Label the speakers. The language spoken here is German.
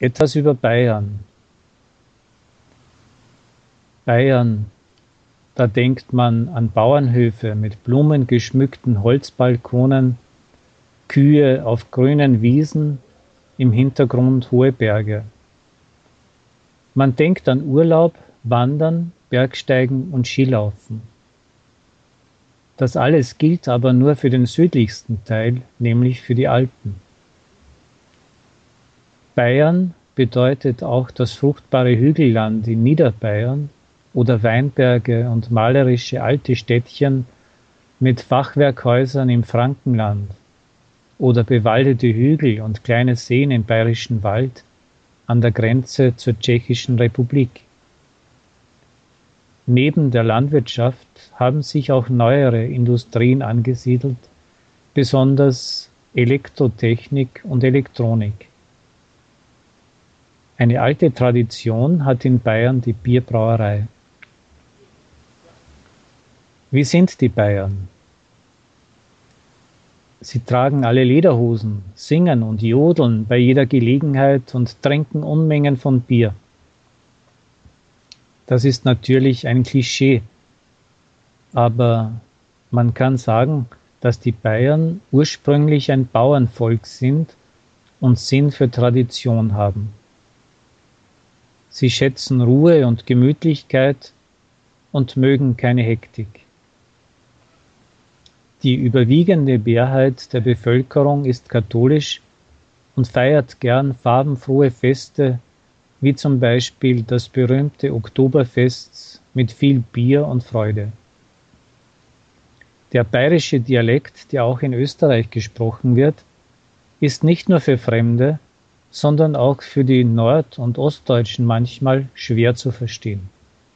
Speaker 1: Etwas über Bayern. Bayern, da denkt man an Bauernhöfe mit blumengeschmückten Holzbalkonen, Kühe auf grünen Wiesen, im Hintergrund hohe Berge. Man denkt an Urlaub, Wandern, Bergsteigen und Skilaufen. Das alles gilt aber nur für den südlichsten Teil, nämlich für die Alpen. Bayern bedeutet auch das fruchtbare Hügelland in Niederbayern oder Weinberge und malerische alte Städtchen mit Fachwerkhäusern im Frankenland oder bewaldete Hügel und kleine Seen im bayerischen Wald an der Grenze zur Tschechischen Republik. Neben der Landwirtschaft haben sich auch neuere Industrien angesiedelt, besonders Elektrotechnik und Elektronik. Eine alte Tradition hat in Bayern die Bierbrauerei. Wie sind die Bayern? Sie tragen alle Lederhosen, singen und jodeln bei jeder Gelegenheit und trinken Unmengen von Bier. Das ist natürlich ein Klischee, aber man kann sagen, dass die Bayern ursprünglich ein Bauernvolk sind und Sinn für Tradition haben. Sie schätzen Ruhe und Gemütlichkeit und mögen keine Hektik. Die überwiegende Mehrheit der Bevölkerung ist katholisch und feiert gern farbenfrohe Feste wie zum Beispiel das berühmte Oktoberfest mit viel Bier und Freude. Der bayerische Dialekt, der auch in Österreich gesprochen wird, ist nicht nur für Fremde, sondern auch für die Nord- und Ostdeutschen manchmal schwer zu verstehen.